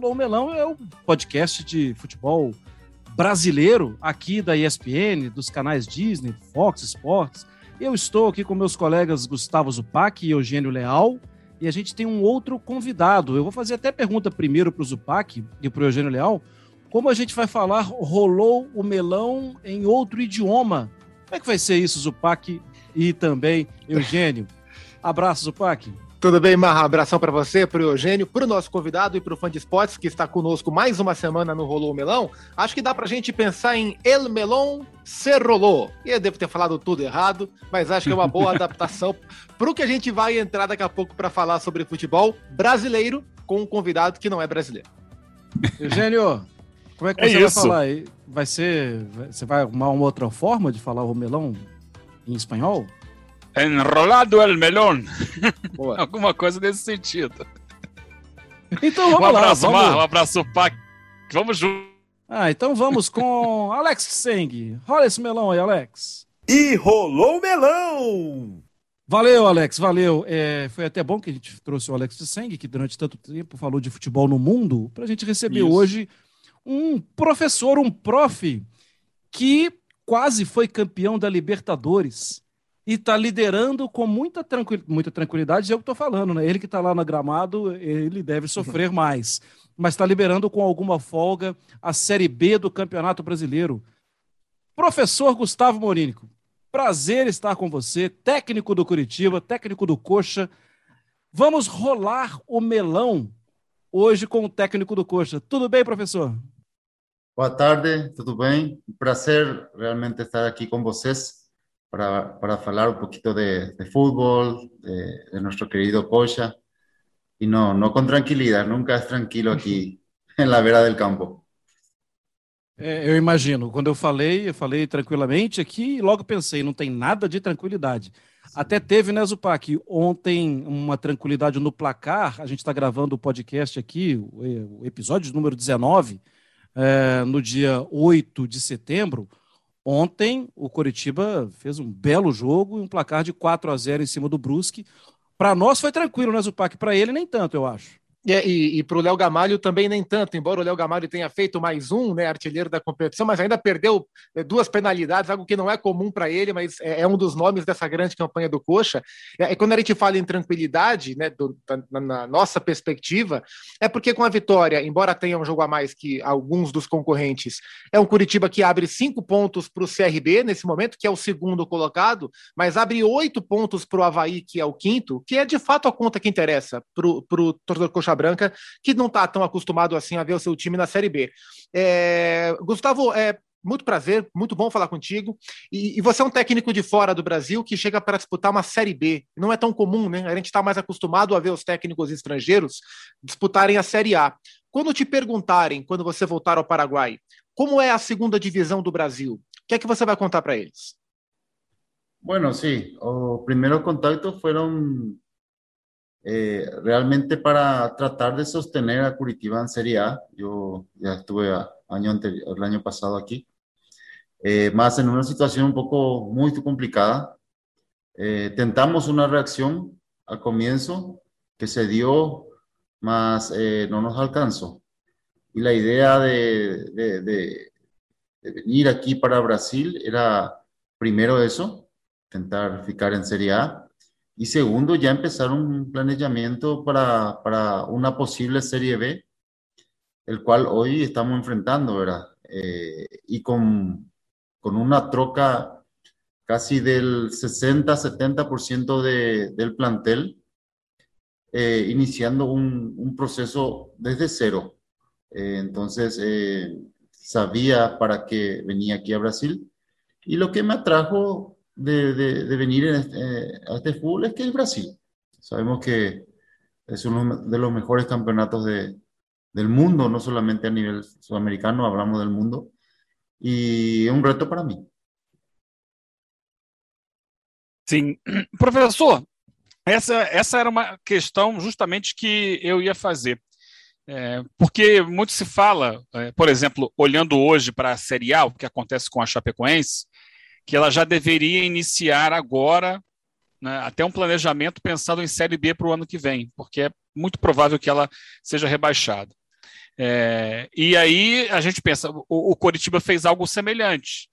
Rolou o Melão é o podcast de futebol brasileiro aqui da ESPN, dos canais Disney, Fox Sports. Eu estou aqui com meus colegas Gustavo Zupac e Eugênio Leal. E a gente tem um outro convidado. Eu vou fazer até pergunta primeiro para o Zupac e para o Eugênio Leal. Como a gente vai falar rolou o melão em outro idioma? Como é que vai ser isso, Zupac e também Eugênio? Abraço, Zupac. Tudo bem, Marra? Abração para você, para o Eugênio, para o nosso convidado e para o fã de esportes que está conosco mais uma semana no Rolou Melão. Acho que dá para a gente pensar em El Melon se rolou. E eu devo ter falado tudo errado, mas acho que é uma boa adaptação para o que a gente vai entrar daqui a pouco para falar sobre futebol brasileiro com um convidado que não é brasileiro. Eugênio, como é que é você vai falar aí? Vai ser. Você vai arrumar uma outra forma de falar o melão em espanhol? Enrolado el melón. Alguma coisa nesse sentido. Então vamos um abraço, lá. Vamos... Mar, um abraço, Pac. Vamos juntos. Ah, então vamos com Alex Seng. Rola esse melão aí, Alex. E rolou o melão! Valeu, Alex, valeu. É, foi até bom que a gente trouxe o Alex Seng, que durante tanto tempo falou de futebol no mundo, para a gente receber Isso. hoje um professor, um prof, que quase foi campeão da Libertadores e está liderando com muita, tranquil... muita tranquilidade, é o que estou falando, né? Ele que está lá no gramado, ele deve sofrer mais, mas está liberando com alguma folga a Série B do Campeonato Brasileiro. Professor Gustavo Morínico, prazer estar com você, técnico do Curitiba, técnico do Coxa. Vamos rolar o melão hoje com o técnico do Coxa. Tudo bem, professor? Boa tarde, tudo bem? Prazer realmente estar aqui com vocês para, para falar un poquito de, de fútbol, de, de, nuestro querido Cocha. Y no, no con tranquilidad, nunca es tranquilo aqui na beira del campo. É, eu imagino. Quando eu falei, eu falei tranquilamente aqui e logo pensei, não tem nada de tranquilidade. Até teve, né, Zupac, ontem uma tranquilidade no placar. A gente está gravando o podcast aqui, o, episódio número 19, é, no dia 8 de setembro. Ontem, o Coritiba fez um belo jogo e um placar de 4 a 0 em cima do Brusque. Para nós foi tranquilo, né, Zupac? Para ele, nem tanto, eu acho. É, e, e para o Léo Gamalho também nem tanto, embora o Léo Gamalho tenha feito mais um, né, artilheiro da competição, mas ainda perdeu é, duas penalidades, algo que não é comum para ele, mas é, é, um dos nomes dessa grande campanha do Coxa. É, quando a gente fala em tranquilidade, né, do, na, na, nossa perspectiva, é porque com a vitória, embora tenha um jogo a mais que alguns dos concorrentes, é um Curitiba que abre cinco pontos para o CRB nesse momento, que é o segundo colocado, mas abre oito pontos para o Havaí, que é o quinto, que é de fato a conta que interessa para o torcedor Coxa Branca, que não está tão acostumado assim a ver o seu time na Série B. É, Gustavo, é, muito prazer, muito bom falar contigo. E, e, você é um técnico de fora do Brasil que chega para disputar uma Série B. Não é tão comum, né? A gente está mais acostumado a ver os técnicos estrangeiros disputarem a Série A. Quando te perguntarem, quando você voltar ao Paraguai, como é a segunda divisão do Brasil, o que é que você vai contar para eles? Bueno, sí, os primeiros contatos foram Eh, realmente para tratar de sostener a Curitiba en Serie A, yo ya estuve año anterior, el año pasado aquí, eh, más en una situación un poco muy complicada. Eh, tentamos una reacción al comienzo que se dio, más no nos alcanzó. Y la idea de, de, de, de venir aquí para Brasil era primero eso, intentar ficar en Serie A, y segundo, ya empezar un planeamiento para, para una posible Serie B, el cual hoy estamos enfrentando, ¿verdad? Eh, y con, con una troca casi del 60-70% de, del plantel, eh, iniciando un, un, proceso desde cero. Eh, entonces, sabía para qué venía aquí a Brasil. Y lo que me atrajo de, de, de venir eh, a este fútbol es que es Brasil. Sabemos que es uno de los mejores campeonatos de, del mundo, no solamente a nivel sudamericano, hablamos del mundo, e é um reto para mim. Sim. Professor, essa, essa era uma questão justamente que eu ia fazer. É, porque muito se fala, é, por exemplo, olhando hoje para a Série A, o que acontece com a Chapecoense, que ela já deveria iniciar agora né, até um planejamento pensando em Série B para o ano que vem, porque é muito provável que ela seja rebaixada. É, e aí a gente pensa, o, o Coritiba fez algo semelhante,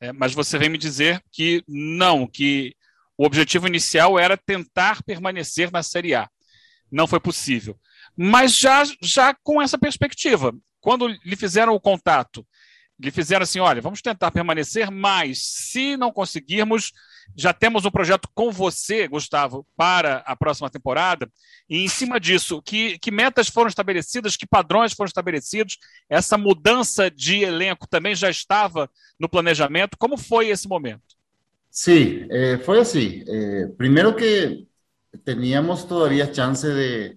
é, mas você vem me dizer que não, que o objetivo inicial era tentar permanecer na Série A. Não foi possível. Mas já, já com essa perspectiva, quando lhe fizeram o contato, lhe fizeram assim: olha, vamos tentar permanecer, mas se não conseguirmos, já temos um projeto com você, Gustavo, para a próxima temporada. E em cima disso, que, que metas foram estabelecidas, que padrões foram estabelecidos? Essa mudança de elenco também já estava no planejamento? Como foi esse momento? Sim, eh, foi assim. Eh, primeiro que teníamos todavía chance de,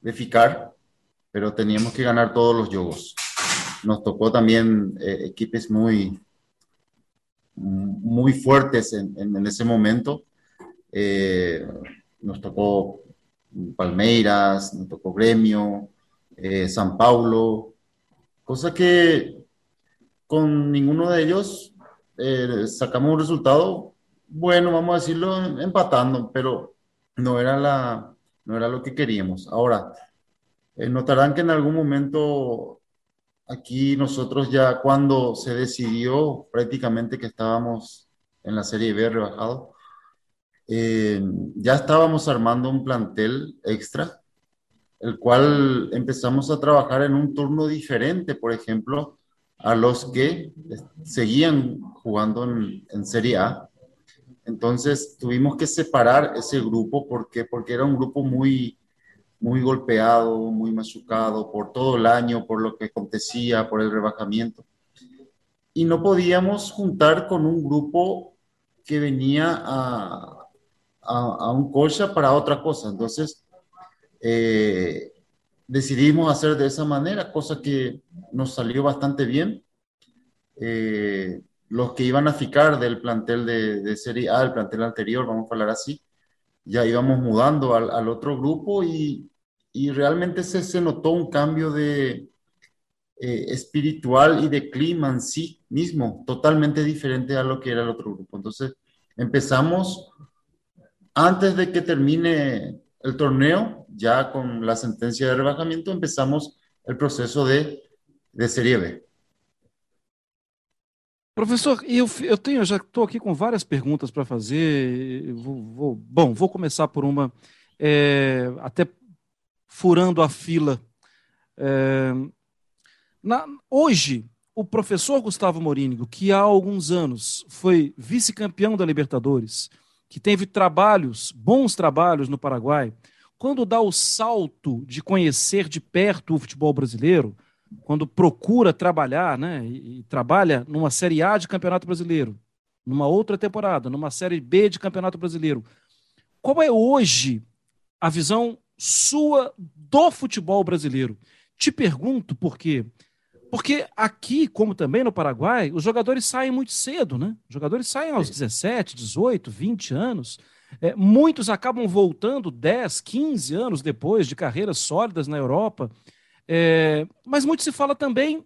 de ficar, pero teníamos que ganar todos los jogos. Nos tocó también eh, equipos muy, muy fuertes en, en, ese momento. Eh, nos tocó Palmeiras, nos tocó Gremio, eh, San Paulo, cosa que con ninguno de ellos sacamos un resultado bueno, vamos a decirlo, empatando, pero no era, la, no era lo que queríamos. Ahora, notarán que en algún momento aquí nosotros ya cuando se decidió prácticamente que estábamos en la Serie B rebajado, eh, ya estábamos armando un plantel extra, el cual empezamos a trabajar en un turno diferente, por ejemplo, a los que seguían jugando en, en Serie A. Entonces tuvimos que separar ese grupo porque, porque era un grupo muy, muy golpeado, muy machucado por todo el año, por lo que acontecía, por el rebajamiento. Y no podíamos juntar con un grupo que venía a, a, un cocha para otra cosa. Entonces, eh, decidimos hacer de esa manera, cosa que nos salió bastante bien. Eh, los que iban a ficar del plantel de, de, Serie A, el plantel anterior, vamos a hablar así, ya íbamos mudando al, al otro grupo y, y realmente se, se, notó un cambio de eh, espiritual y de clima en sí mismo, totalmente diferente a lo que era el otro grupo. Entonces empezamos antes de que termine el torneo, ya con la sentencia de rebajamiento, empezamos el proceso de, de Serie B. Professor, eu, eu tenho, já estou aqui com várias perguntas para fazer. Vou, vou, bom, vou começar por uma, é, até furando a fila. É, na, hoje, o professor Gustavo Morínigo, que há alguns anos foi vice-campeão da Libertadores, que teve trabalhos, bons trabalhos no Paraguai, quando dá o salto de conhecer de perto o futebol brasileiro, quando procura trabalhar, né, e, trabalha numa Série A de Campeonato Brasileiro, numa outra temporada, numa Série B de Campeonato Brasileiro, qual é hoje a visão sua do futebol brasileiro? Te pergunto por quê? Porque aqui, como também no Paraguai, os jogadores saem muito cedo, né? Os jogadores saem aos 17, 18, 20 anos. É, muitos acabam voltando 10, 15 anos depois de carreiras sólidas na Europa. É, mas muito se fala também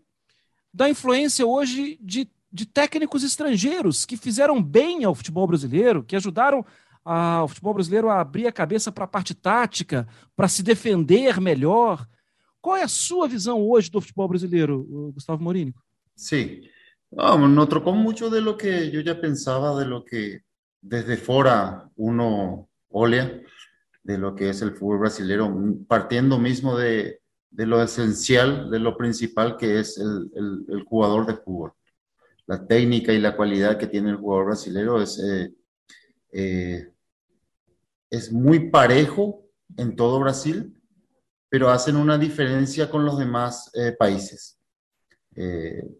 da influência hoje de, de técnicos estrangeiros que fizeram bem ao futebol brasileiro, que ajudaram a, o futebol brasileiro a abrir a cabeça para a parte tática, para se defender melhor. Qual é a sua visão hoje do futebol brasileiro, Gustavo Morini? Sim, no, no trocó mucho de lo que yo ya pensaba, de lo que desde fora uno olha, de lo que es el fútbol brasileño, partiendo mismo de, de lo esencial, de lo principal que es el, el, jugador de fútbol. La técnica y la cualidad que tiene el jugador brasileño es, eh, eh, es muy parejo en todo Brasil, pero hacen una diferencia con los demás eh, países.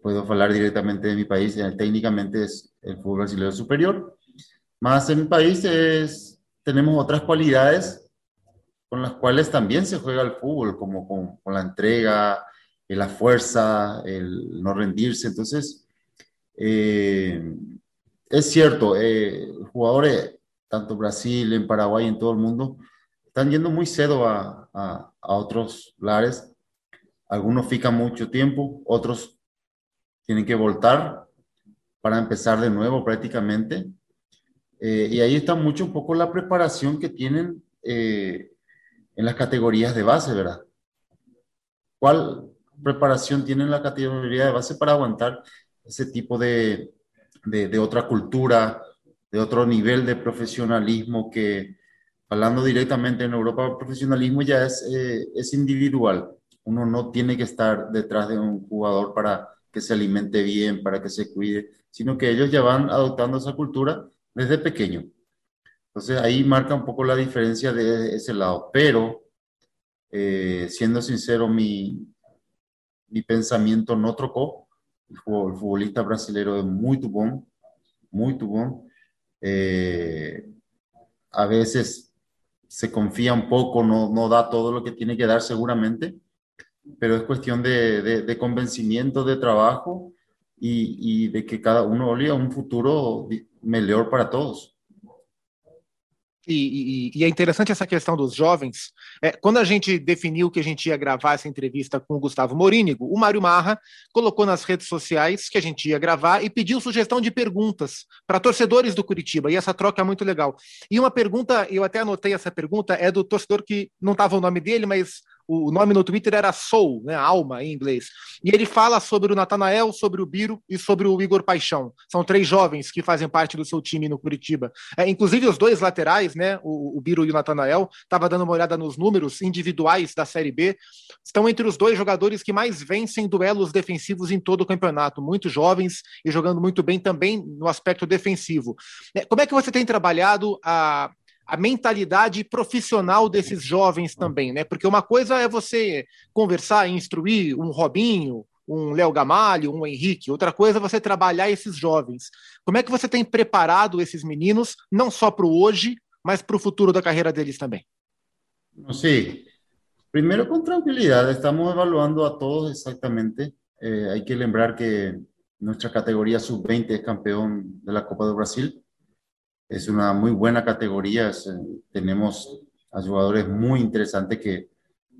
Puedo hablar directamente de mi país, técnicamente es el fútbol brasileño superior, más en mi país es, tenemos otras cualidades con las cuales también se juega el fútbol, como con, con la entrega, eh, la fuerza, el no rendirse. Entonces, eh, es cierto, eh, jugadores, tanto Brasil, en Paraguay, en todo el mundo, están yendo muy cedo a, a, a otros lares. Algunos fican mucho tiempo, otros tienen que voltar para empezar de nuevo prácticamente. Eh, y ahí está mucho un poco la preparación que tienen eh, en las categorías de base, ¿verdad? ¿Cuál, preparación tienen la categoría de base para aguantar ese tipo de, de, otra cultura, de otro nivel de profesionalismo que, hablando directamente en Europa, profesionalismo ya es, eh, es individual. Uno no tiene que estar detrás de un jugador para que se alimente bien, para que se cuide, sino que ellos ya van adoptando esa cultura desde pequeño. Entonces ahí marca un poco la diferencia de ese lado. Pero, eh, siendo sincero, mi, mi pensamiento no trocó. El, futbolista brasileño es muy tubón, muy tubón. Eh, a veces se confía un poco, no, no da todo lo que tiene que dar seguramente, pero es cuestión de, de, convencimiento, de trabajo y, y, de que cada uno olía un futuro mejor para todos. E, e, e, é interessante essa questão dos jovens. É, quando a gente definiu que a gente ia gravar essa entrevista com o Gustavo Morínigo, o Mário Marra colocou nas redes sociais que a gente ia gravar e pediu sugestão de perguntas para torcedores do Curitiba. E essa troca é muito legal. E uma pergunta, eu até anotei essa pergunta, é do torcedor que não estava o nome dele, mas o nome no Twitter era Soul, né, alma em inglês. E ele fala sobre o Natanael, sobre o Biro e sobre o Igor Paixão. São três jovens que fazem parte do seu time no Curitiba. É, inclusive os dois laterais, né, o, o Biro e o Natanael, estava dando uma olhada nos números individuais da Série B, estão entre os dois jogadores que mais vencem duelos defensivos em todo o campeonato. Muito jovens e jogando muito bem também no aspecto defensivo. É, como é que você tem trabalhado a a mentalidade profissional desses jovens também, né? Porque uma coisa é você conversar e instruir um Robinho, um Léo Gamalho, um Henrique, outra coisa é você trabalhar esses jovens. Como é que você tem preparado esses meninos, não só para o hoje, mas para o futuro da carreira deles também? Sim. Primeiro, com tranquilidade, estamos evaluando a todos exatamente. Eh, que lembrar que nossa categoria sub-20 é campeão da Copa do Brasil. Es una muy buena categoría. tenemos a jugadores muy interesantes que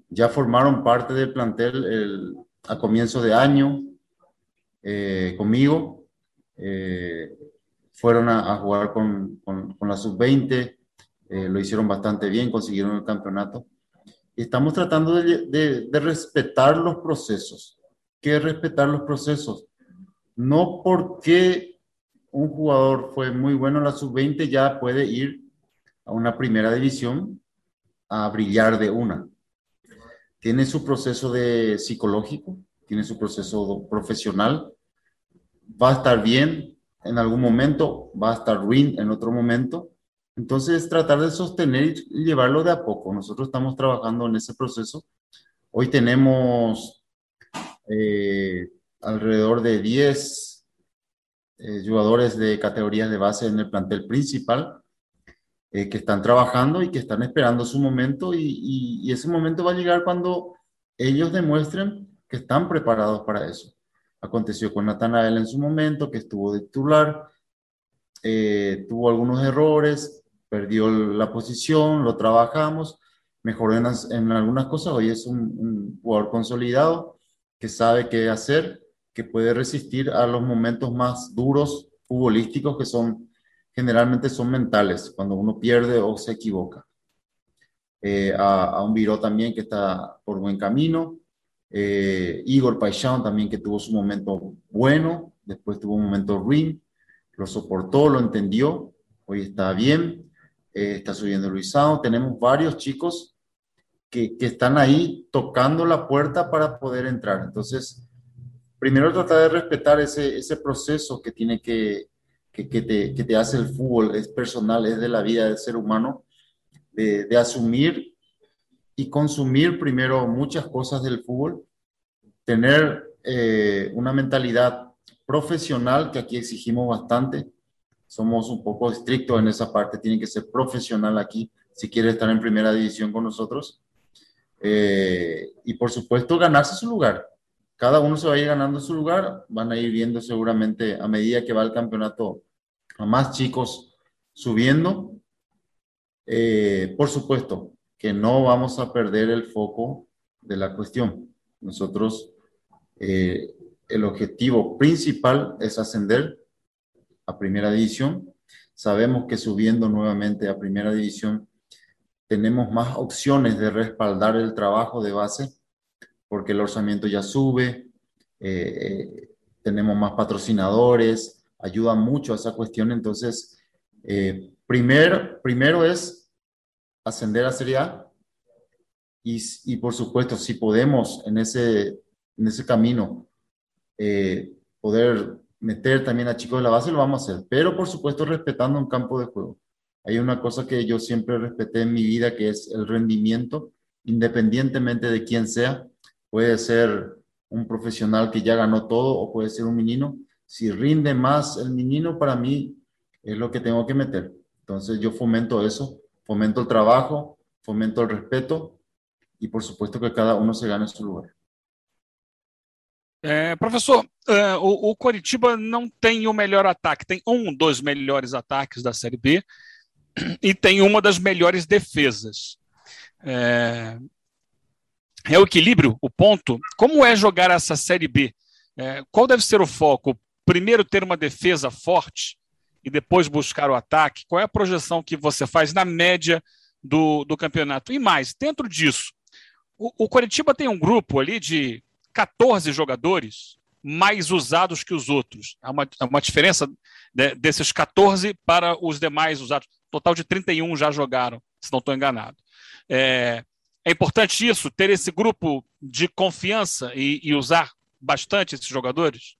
ya formaron parte del plantel a comienzo de año eh, conmigo. Eh, fueron a, jugar con, con, la sub-20, eh, lo hicieron bastante bien, consiguieron el campeonato. Estamos tratando de, de, de respetar los procesos. ¿Qué es respetar los procesos? No porque un jugador fue muy bueno en la sub-20, ya puede ir a una primera división a brillar de una. Tiene su proceso de psicológico, tiene su proceso profesional, va a estar bien en algún momento, va a estar ruin en otro momento. Entonces, tratar de sostener y llevarlo de a poco. Nosotros estamos trabajando en ese proceso. Hoy tenemos eh, alrededor de 10 eh, jugadores de categorías de base en el plantel principal eh, que están trabajando y que están esperando su momento y, ese momento va a llegar cuando ellos demuestren que están preparados para eso. Aconteció con Natanael en su momento, que estuvo titular, eh, tuvo algunos errores, perdió la posición, lo trabajamos, mejoró en, en algunas cosas, hoy es un, un jugador consolidado que sabe qué hacer que puede resistir a los momentos más duros futbolísticos que son generalmente son mentales, cuando uno pierde o se equivoca. Eh, a, un Viró también que está por buen camino. Eh, Igor Paixão también que tuvo su momento bueno, después tuvo un momento ruin, lo soportó, lo entendió, hoy está bien, eh, está subiendo Luisao. Tenemos varios chicos que, que, están ahí tocando la puerta para poder entrar. Entonces, primero tratar de respetar ese, ese proceso que tiene que, que, te, que te hace el fútbol, es personal, es de la vida del ser humano, de, de asumir y consumir primero muchas cosas del fútbol, tener eh, una mentalidad profesional, que aquí exigimos bastante, somos un poco estrictos en esa parte, tiene que ser profesional aquí si quiere estar en primera división con nosotros. Eh, y por supuesto ganarse su lugar, cada uno se va a ir ganando su lugar, van a ir viendo seguramente a medida que va el campeonato a más chicos subiendo. Eh, por supuesto que no vamos a perder el foco de la cuestión. Nosotros, eh, el objetivo principal es ascender a primera división. Sabemos que subiendo nuevamente a primera división tenemos más opciones de respaldar el trabajo de base porque el orzamiento ya sube, eh, tenemos más patrocinadores, ayuda mucho a esa cuestión. Entonces, eh, primer, primero es ascender a Serie A y, y, por supuesto, si podemos en ese, en ese camino eh, poder meter también a chicos de la base, lo vamos a hacer, pero por supuesto respetando un campo de juego. Hay una cosa que yo siempre respeté en mi vida, que es el rendimiento, independientemente de quién sea. Puede ser un profesional que ya ganó todo o puede ser un menino. Si rinde más el menino, para mí es lo que tengo que meter. Entonces yo fomento eso, fomento el trabajo, fomento el respeto y por supuesto que cada uno se gane su lugar. É, professor, é, o, o Coritiba não tem o melhor ataque, tem um dos melhores ataques da Série B e tem uma das melhores defesas. É, é o equilíbrio, o ponto. Como é jogar essa Série B? É, qual deve ser o foco? Primeiro, ter uma defesa forte e depois buscar o ataque? Qual é a projeção que você faz na média do, do campeonato? E mais, dentro disso, o, o Coritiba tem um grupo ali de 14 jogadores mais usados que os outros. Há uma, uma diferença de, desses 14 para os demais usados. Total de 31 já jogaram, se não estou enganado. É, é importante isso, ter esse grupo de confiança y, y usar bastante esses jogadores?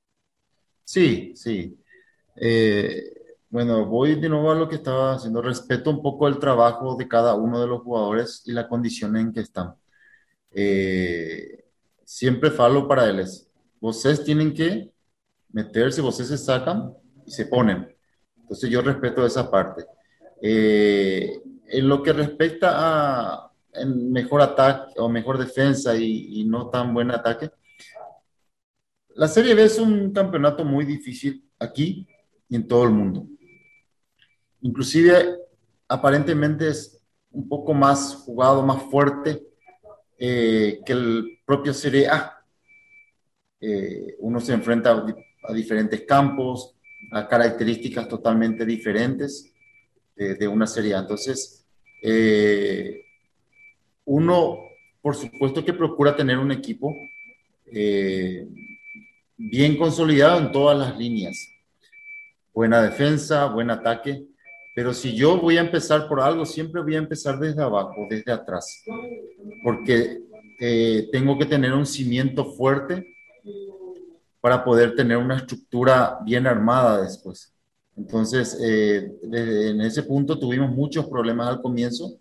Sí, sí. Eh, bueno, voy de nuevo a lo que estaba haciendo. Respeto un poco el trabajo de cada uno de los jugadores y la condición en que están. Eh, siempre falo para ellos. Ustedes tienen que meterse, ustedes se sacan y se ponen. Entonces yo respeto esa parte. Eh, en lo que respecta a, en mejor ataque o mejor defensa y, y, no tan buen ataque. La Serie B es un campeonato muy difícil aquí y en todo el mundo. Inclusive, aparentemente es un poco más jugado, más fuerte eh, que el propio Serie A. Eh, uno se enfrenta a, a, diferentes campos, a características totalmente diferentes de, de una Serie A. Entonces, eh, uno, por supuesto que procura tener un equipo eh, bien consolidado en todas las líneas. Buena defensa, buen ataque. Pero si yo voy a empezar por algo, siempre voy a empezar desde abajo, desde atrás. Porque eh, tengo que tener un cimiento fuerte para poder tener una estructura bien armada después. Entonces, eh, en ese punto tuvimos muchos problemas al comienzo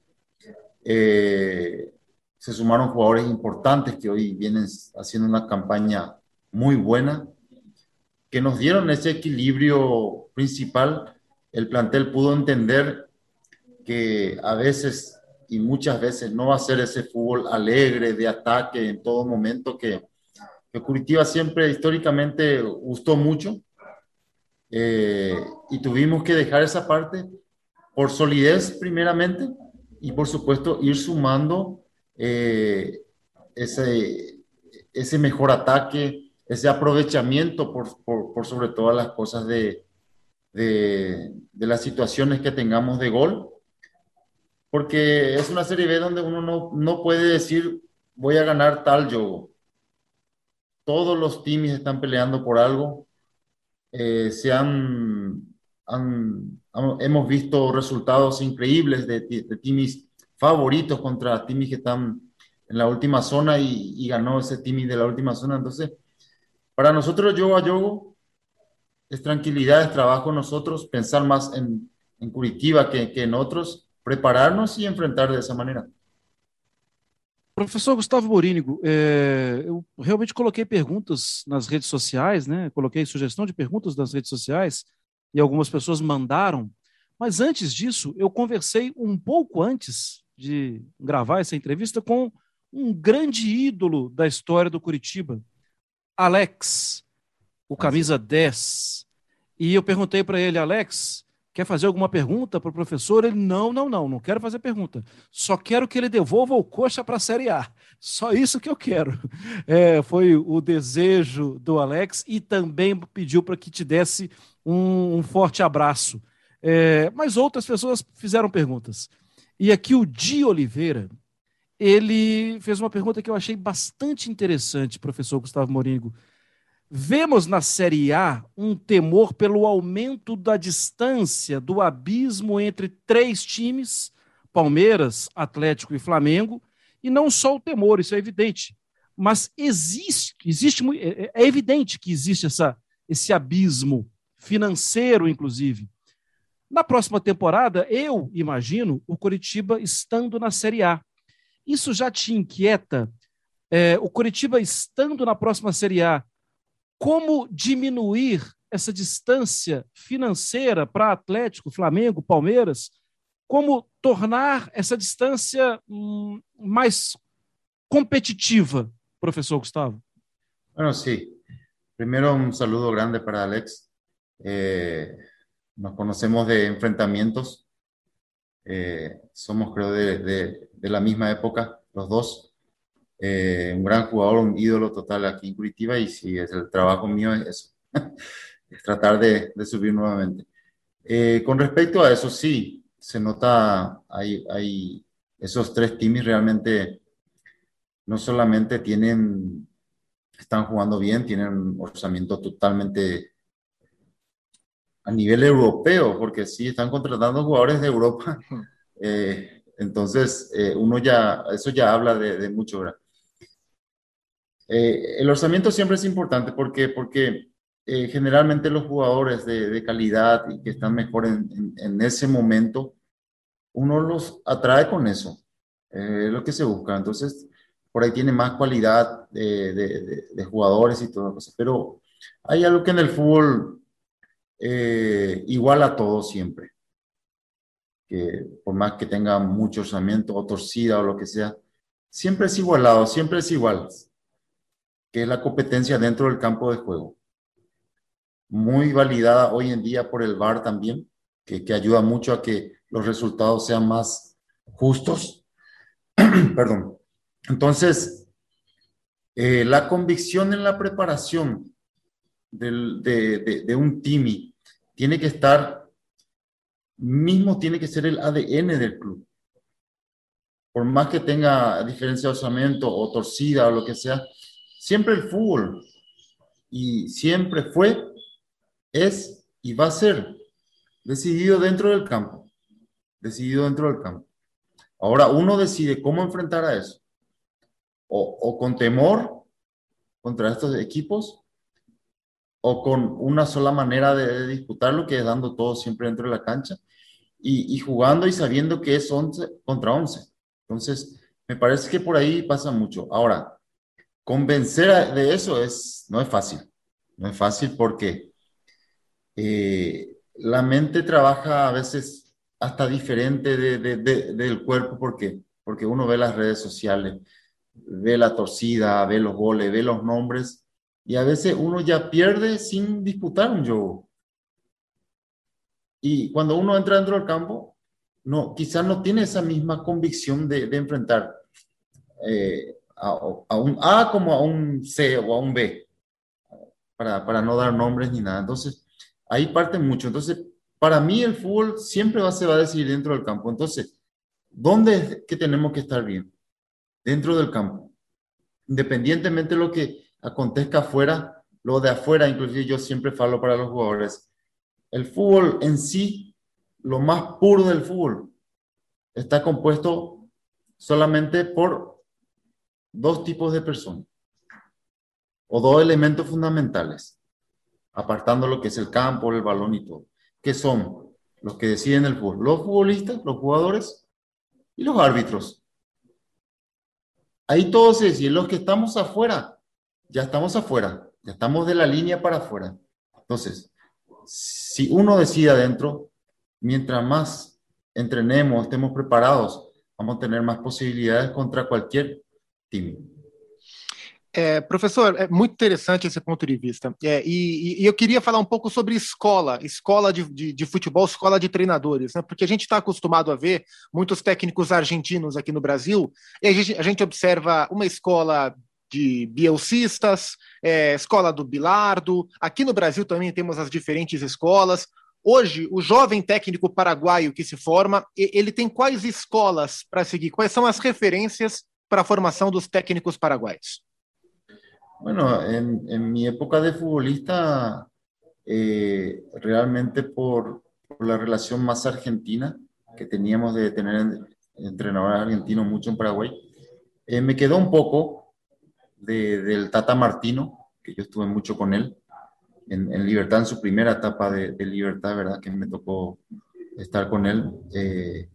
eh, se sumaron jugadores importantes que hoy vienen haciendo una campaña muy buena, que nos dieron ese equilibrio principal. El plantel pudo entender que a veces y muchas veces no va a ser ese fútbol alegre, de ataque en todo momento, que, que Curitiba siempre históricamente gustó mucho. Eh, y tuvimos que dejar esa parte por solidez primeramente y por supuesto ir sumando eh, ese, ese mejor ataque, ese aprovechamiento por, por, por sobre todas las cosas de, de, de, las situaciones que tengamos de gol, porque es una serie B donde uno no, no puede decir voy a ganar tal yo. Todos los teams están peleando por algo, eh, se han han, hemos visto resultados increíbles de, de timis favoritos contra timis que están en la última zona y, y ganó ese timis de la última zona. Entonces, para nosotros, yoga yogo, es tranquilidad, es trabajo nosotros, pensar más en, en Curitiba que, que en otros, prepararnos e enfrentar dessa maneira. Professor Gustavo Morínigo, é, eu realmente coloquei perguntas nas redes sociais, né? Coloquei sugestão de perguntas nas redes sociais e algumas pessoas mandaram. Mas antes disso, eu conversei um pouco antes de gravar essa entrevista com um grande ídolo da história do Curitiba, Alex, o camisa 10. E eu perguntei para ele, Alex, quer fazer alguma pergunta para o professor? Ele, não, não, não, não quero fazer pergunta. Só quero que ele devolva o coxa para a Série A. Só isso que eu quero. É, foi o desejo do Alex e também pediu para que te desse um, um forte abraço. É, mas outras pessoas fizeram perguntas. E aqui o Di Oliveira, ele fez uma pergunta que eu achei bastante interessante, professor Gustavo Moringo. Vemos na Série A um temor pelo aumento da distância do abismo entre três times, Palmeiras, Atlético e Flamengo, e não só o temor, isso é evidente, mas existe, existe é, é evidente que existe essa, esse abismo financeiro, inclusive. Na próxima temporada, eu imagino o Coritiba estando na Série A. Isso já te inquieta? É, o Coritiba estando na próxima Série A, como diminuir essa distância financeira para Atlético, Flamengo, Palmeiras? Como tornar essa distância hum, mais competitiva, professor Gustavo? Bueno, sí. Primero un saludo grande para Alex. Eh, nos conocemos de enfrentamientos. Eh, somos, creo, de, de, de, la misma época, los dos. Eh, un gran jugador, un ídolo total aquí en Curitiba y sí, es el trabajo mío es eso, es tratar de, de subir nuevamente. Eh, con respecto a eso, sí, se nota, hay, hay esos tres timis realmente no solamente tienen, están jugando bien, tienen un orçamiento totalmente a nivel europeo, porque sí, están contratando jugadores de Europa. Eh, entonces, eh, uno ya, eso ya habla de, de mucho. ¿verdad? Eh, el orçamiento siempre es importante porque, porque eh, generalmente los jugadores de, calidad y que están mejor en, ese momento, uno los atrae con eso. Eh, es lo que se busca. Entonces, por ahí tiene más cualidad de, jugadores y todo eso. Pero hay algo que en el fútbol eh, igual a todo siempre. Que por más que tenga mucho orçamiento o torcida o lo que sea, siempre es igualado, siempre es igual, que es la competencia dentro del campo de juego. Muy validada hoy en día por el VAR también, que, que ayuda mucho a que los resultados sean más justos. Perdón. Entonces, eh, la convicción en la preparación de, un TIMI tiene que estar, mismo tiene que ser el ADN del club. Por más que tenga diferencia de osamento o torcida o lo que sea, siempre el fútbol, y siempre fue, es y va a ser decidido dentro del campo, decidido dentro del campo. Ahora uno decide cómo enfrentar a eso, o, con temor contra estos equipos, o con una sola manera de, de, disputarlo, que es dando todo siempre dentro de la cancha y, y, jugando y sabiendo que es 11 contra 11. Entonces, me parece que por ahí pasa mucho. Ahora, convencer de eso es, no es fácil. No es fácil porque eh, la mente trabaja a veces hasta diferente de, de, del cuerpo porque, porque uno ve las redes sociales, ve la torcida, ve los goles, ve los nombres y a veces uno ya pierde sin disputar un juego. Y cuando uno entra dentro del campo, no, quizás no tiene esa misma convicción de, de enfrentar eh, a, un A como a un C o a un B, para, para no dar nombres ni nada. Entonces, ahí parte mucho. Entonces, para mí el fútbol siempre va, se va a decidir dentro del campo. Entonces, ¿dónde es que tenemos que estar bien? Dentro del campo. Independientemente de lo que acontezca afuera, lo de afuera, inclusive yo siempre falo para los jugadores, el fútbol en sí, lo más puro del fútbol, está compuesto solamente por dos tipos de personas o dos elementos fundamentales, apartando lo que es el campo, el balón y todo, que son los que deciden el fútbol, los futbolistas, los jugadores y los árbitros. Ahí todos se deciden, los que estamos afuera, ya estamos afuera, ya estamos de la línea para afuera. Entonces, si uno decide adentro, mientras más entrenemos, estemos preparados, vamos a tener más posibilidades contra cualquier time. É, professor, é muito interessante esse ponto de vista. É, e, e, eu queria falar um pouco sobre escola, escola de, de, de futebol, escola de treinadores, né? porque a gente está acostumado a ver muitos técnicos argentinos aqui no Brasil, e a gente, a gente observa uma escola de bielcistas, é, escola do Bilardo. Aqui no Brasil também temos as diferentes escolas. Hoje, o jovem técnico paraguaio que se forma, ele tem quais escolas para seguir? Quais são as referências para a formação dos técnicos paraguaios? Bueno, en, en mi época de futbolista, eh, realmente por, por, la relación más argentina que teníamos de tener entrenadores argentinos mucho en Paraguay, eh, me quedó un poco de, del Tata Martino, que yo estuve mucho con él, en, en Libertad, en su primera etapa de, de, Libertad, ¿verdad? Que me tocó estar con él. Eh,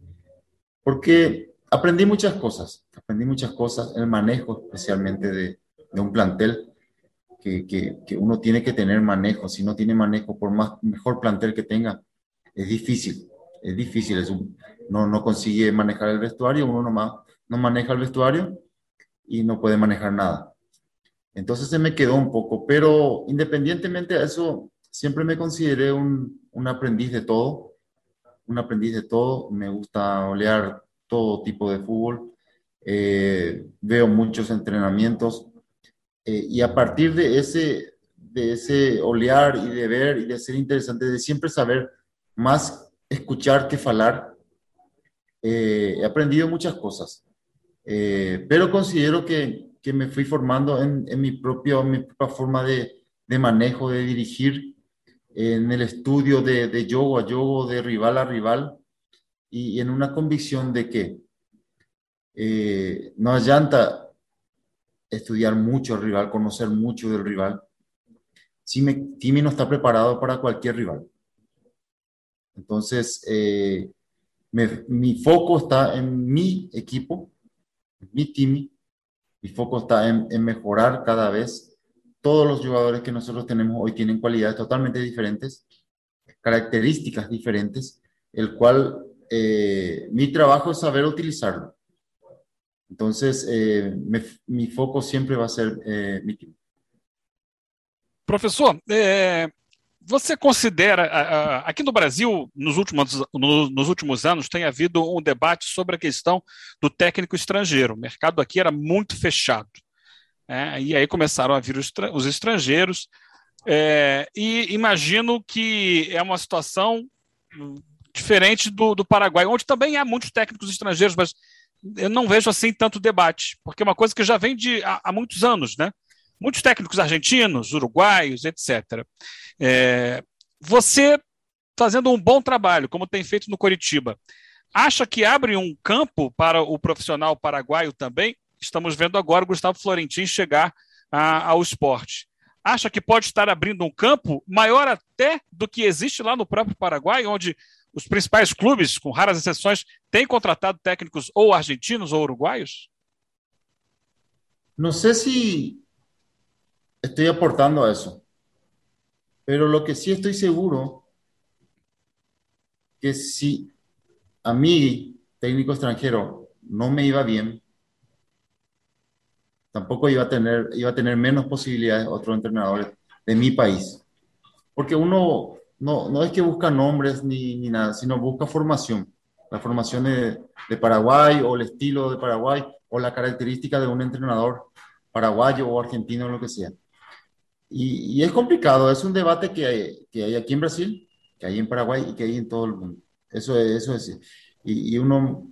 porque aprendí muchas cosas, aprendí muchas cosas, el manejo especialmente de, de un plantel, que, que, uno tiene que tener manejo. Si no tiene manejo, por más mejor plantel que tenga, es difícil, es difícil. Es no, no consigue manejar el vestuario, uno nomás no maneja el vestuario y no puede manejar nada. Entonces se me quedó un poco, pero independientemente de eso, siempre me consideré un, un aprendiz de todo, un aprendiz de todo. Me gusta olear todo tipo de fútbol. Eh, veo muchos entrenamientos eh, y a partir de ese, de ese olear y de ver y de ser interesante, de siempre saber más escuchar que falar, eh, he aprendido muchas cosas. Eh, pero considero que, que, me fui formando en, en mi, propio, mi propia forma de, de, manejo, de dirigir, en el estudio de, de yogo a yogo, de rival a rival, y, y en una convicción de que eh, no allanta estudiar mucho al rival, conocer mucho del rival. Timmy no está preparado para cualquier rival. Entonces, eh, me, mi foco está en mi equipo, mi Timmy. Mi foco está en, en, mejorar cada vez. Todos los jugadores que nosotros tenemos hoy tienen cualidades totalmente diferentes, características diferentes, el cual eh, mi trabajo es saber utilizarlo. Entonces, eh, me, mi foco sempre vai ser eh, mi. Professor, é, você considera, aqui no Brasil, nos últimos, no, nos últimos anos, tem havido um debate sobre a questão do técnico estrangeiro. O mercado aqui era muito fechado. É, e aí começaram a vir os estrangeiros. É, e imagino que é uma situação diferente do, do Paraguai, onde também há muitos técnicos estrangeiros, mas eu não vejo assim tanto debate, porque é uma coisa que já vem de há, há muitos anos, né? Muitos técnicos argentinos, uruguaios, etc. É, você fazendo um bom trabalho, como tem feito no Coritiba, acha que abre um campo para o profissional paraguaio também? Estamos vendo agora o Gustavo Florentin chegar a, ao esporte. Acha que pode estar abrindo um campo maior até do que existe lá no próprio Paraguai, onde os principais clubes, com raras exceções, têm contratado técnicos ou argentinos ou uruguaios? Não sei se estou aportando a isso, pero lo que sí estoy seguro que si a mí, técnico extranjero, no me iba bien, tampoco iba a tener, iba a tener menos posibilidades otros entrenadores de mi país. Porque uno no, no es que busca nombres ni, ni nada, sino busca formación. La formación de, de, Paraguay o el estilo de Paraguay o la característica de un entrenador paraguayo o argentino o lo que sea. Y, y es complicado, es un debate que hay, que hay, aquí en Brasil, que hay en Paraguay y que hay en todo el mundo. Eso es, eso es. Y, y uno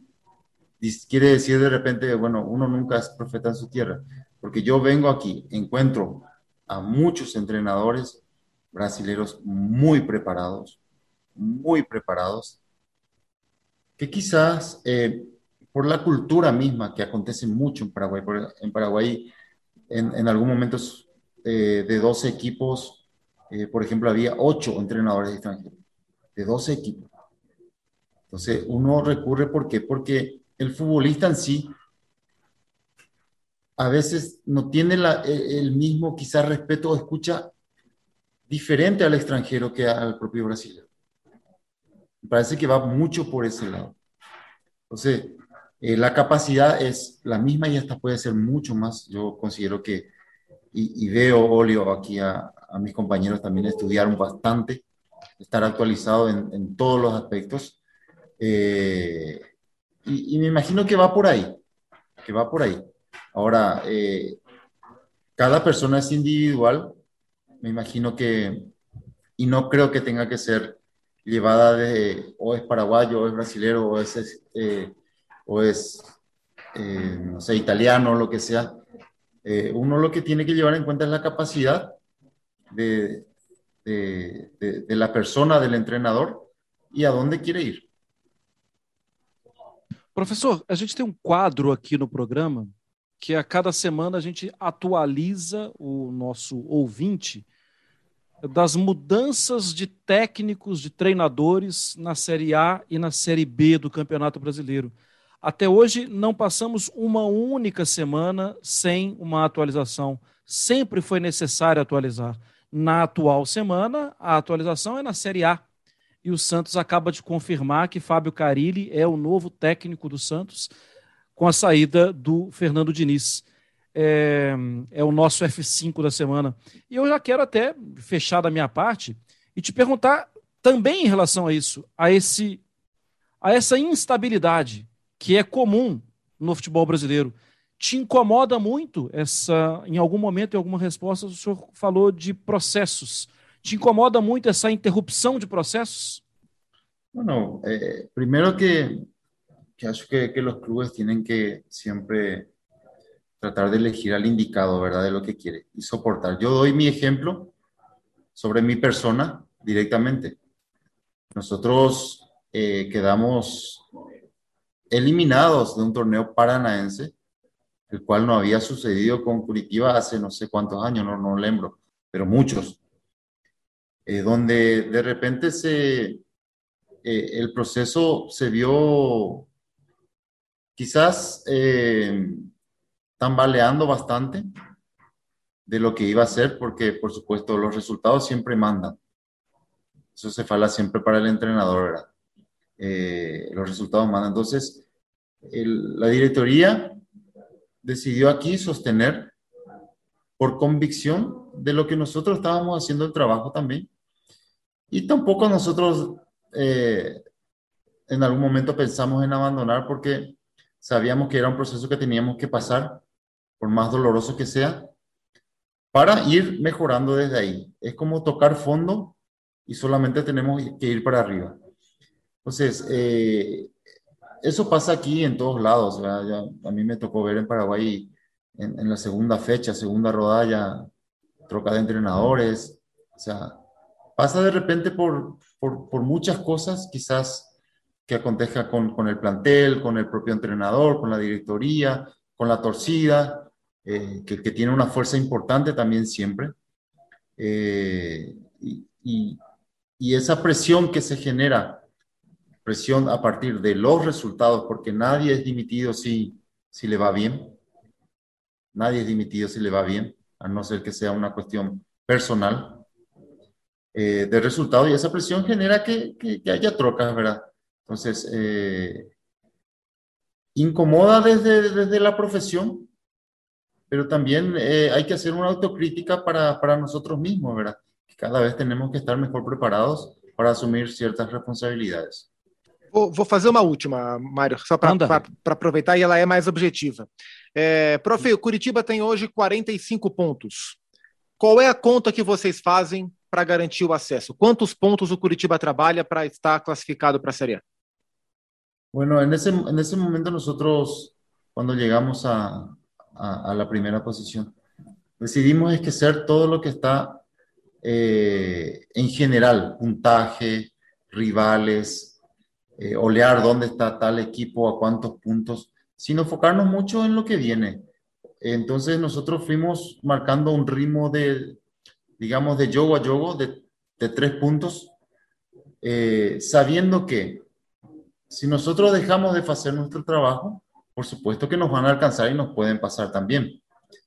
quiere decir de repente, bueno, uno nunca es profeta en su tierra, porque yo vengo aquí, encuentro a muchos entrenadores brasileros muy preparados, muy preparados, que quizás eh, por la cultura misma que acontece mucho en Paraguay, en Paraguay en, algún momento eh, de 12 equipos, eh, por ejemplo, había 8 entrenadores extranjeros, de 12 equipos. Entonces, uno recurre, ¿por qué? Porque el futbolista en sí a veces no tiene la, el mismo quizás respeto o escucha diferente al extranjero que al propio brasileño. Me parece que va mucho por ese lado. Entonces, eh, la capacidad es la misma y hasta puede ser mucho más. Yo considero que, y, y veo, Olio, aquí a, a, mis compañeros también estudiaron bastante, estar actualizado en, en todos los aspectos. Eh, y, y, me imagino que va por ahí, que va por ahí. Ahora, eh, cada persona es individual me imagino que, y no creo que tenga que ser llevada de, o es paraguayo, o es brasilero, o es, eh, o es eh, no sé, italiano, lo que sea, eh, uno lo que tiene que llevar en cuenta es la capacidad de, de, de, la persona, del entrenador, e a dónde quiere ir. Professor, a gente tem um quadro aqui no programa que a cada semana a gente atualiza o nosso ouvinte das mudanças de técnicos, de treinadores na Série A e na Série B do Campeonato Brasileiro. Até hoje não passamos uma única semana sem uma atualização. Sempre foi necessário atualizar. Na atual semana, a atualização é na Série A. E o Santos acaba de confirmar que Fábio Carilli é o novo técnico do Santos com a saída do Fernando Diniz. É, é, o nosso F5 da semana. E eu já quero até fechar da minha parte e te perguntar também em relação a isso, a esse a essa instabilidade que é comum no futebol brasileiro. Te incomoda muito essa, em algum momento, em alguma resposta, o senhor falou de processos. Te incomoda muito essa interrupção de processos? Bueno, eh, primero que, que acho que, que, los clubes tienen que siempre tratar de elegir al indicado, ¿verdad? De lo que quiere y soportar. Yo doy mi ejemplo sobre mi persona directamente. Nosotros eh, quedamos eliminados de un torneo paranaense, el cual no había sucedido con Curitiba hace no sé cuántos años, no, no lembro, pero muchos, eh, donde de repente se, eh, el proceso se vio quizás eh, tambaleando bastante de lo que iba a ser, porque por supuesto los resultados siempre mandan. Eso se fala siempre para el entrenador, ¿verdad? Eh, los resultados mandan. Entonces, la directoría decidió aquí sostener por convicción de lo que nosotros estábamos haciendo el trabajo también. Y tampoco nosotros eh, en algún momento pensamos en abandonar porque sabíamos que era un proceso que teníamos que pasar, por más doloroso que sea, para ir mejorando desde ahí. Es como tocar fondo y solamente tenemos que ir para arriba. Entonces, eh, eso pasa aquí en todos lados. a mí me tocó ver en Paraguay en, la segunda fecha, segunda rodada, troca de entrenadores. O sea, pasa de repente por, por, muchas cosas, quizás que acontezca con, con, el plantel, con el propio entrenador, con la directoría, con la torcida, eh, que, que, tiene una fuerza importante también siempre. Eh, y, y esa presión que se genera presión a partir de los resultados, porque nadie es dimitido si, si le va bien. Nadie es dimitido si le va bien, a no ser que sea una cuestión personal eh, de resultado. Y esa presión genera que, que, haya trocas, ¿verdad? Entonces, eh, incomoda desde, desde la profesión, pero también eh, hay que hacer una autocrítica para, para nosotros mismos, ¿verdad? Cada vez tenemos que estar mejor preparados para asumir ciertas responsabilidades. Vou, vou fazer uma última, Mário, só para aproveitar e ela é mais objetiva. É, prof, o Curitiba tem hoje 45 pontos. Qual é a conta que vocês fazem para garantir o acesso? Quantos pontos o Curitiba trabalha para estar classificado para a Série A? Bueno, en ese, en ese momento nosotros, cuando llegamos a, a, a la primera posición, decidimos esquecer todo lo que está eh, en general, puntaje, rivales, eh, olear dónde está tal equipo, a cuántos puntos, sino enfocarnos mucho en lo que viene. Entonces nosotros fuimos marcando un ritmo de, digamos, de yogo a yogo, de, de tres puntos, eh, sabiendo que si nosotros dejamos de hacer nuestro trabajo, por supuesto que nos van a alcanzar y nos pueden pasar también.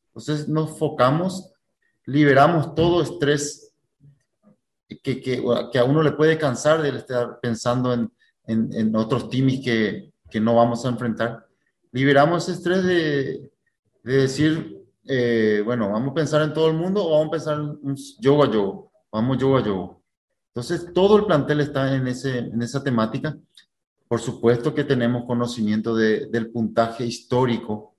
Entonces nos enfocamos, liberamos todo estrés que, que, a uno le puede cansar de estar pensando en, en, otros teams que, no vamos a enfrentar. Liberamos ese estrés de, de decir, eh, bueno, vamos a pensar en todo el mundo o vamos a pensar en yoga yoga, vamos yoga yoga. Entonces, todo el plantel está en, ese, en esa temática. Por supuesto que tenemos conocimiento de, del puntaje histórico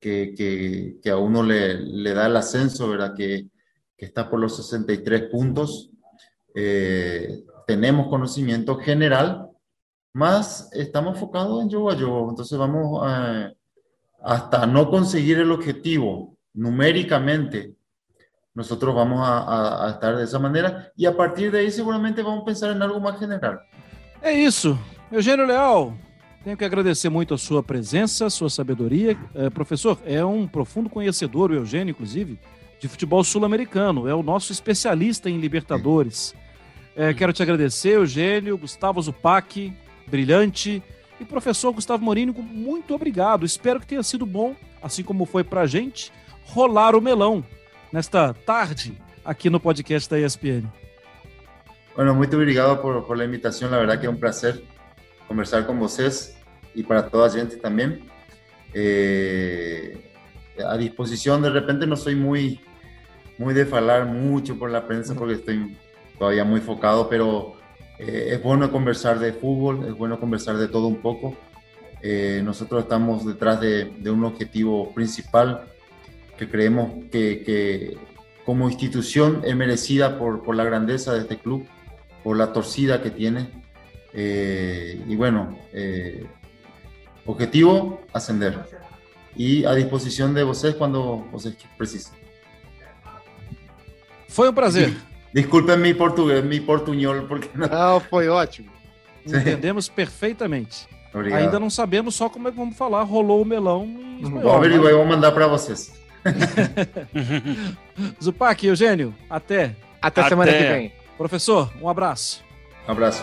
que, a uno le, da el ascenso, ¿verdad? Que, está por los 63 puntos. Eh, tenemos conocimiento general, más estamos enfocados en yoga yo. Entonces vamos a, hasta no conseguir el objetivo numéricamente, nosotros vamos a, a, estar de esa manera y a partir de ahí seguramente vamos a pensar en algo más general. É isso. Eugênio Leal, tenho que agradecer muito a sua presença, a sua sabedoria. É, professor, é um profundo conhecedor, o Eugênio, inclusive, de futebol sul-americano. É o nosso especialista em Libertadores. É, quero te agradecer, Eugênio, Gustavo Zupac, brilhante. E professor Gustavo Morini, muito obrigado. Espero que tenha sido bom, assim como foi para a gente, rolar o melão nesta tarde aqui no podcast da ESPN. Bueno, muy obrigado por, por, la invitación. La verdad que es un placer conversar con ustedes y para toda la gente también. Eh, a disposición, de repente no soy muy, muy de falar mucho por la prensa porque estoy todavía muy enfocado, pero eh, es bueno conversar de fútbol, es bueno conversar de todo un poco. Eh, nosotros estamos detrás de, de, un objetivo principal que creemos que, que como institución es merecida por, por la grandeza de este club por la torcida que tiene. Eh, y bueno, eh, objetivo, ascender. Y a disposición de ustedes cuando ustedes precisen. Foi um prazer. Desculpem mi português, mi portunhol, porque não... não foi ótimo. Entendemos perfeitamente. Obrigado. Ainda não sabemos só como é que vamos falar, rolou o melão em espanhol. Vou averiguar e vou mandar para vocês. Zupac, Eugênio, até. Até, até semana que vem. Professor, um abraço. Um abraço.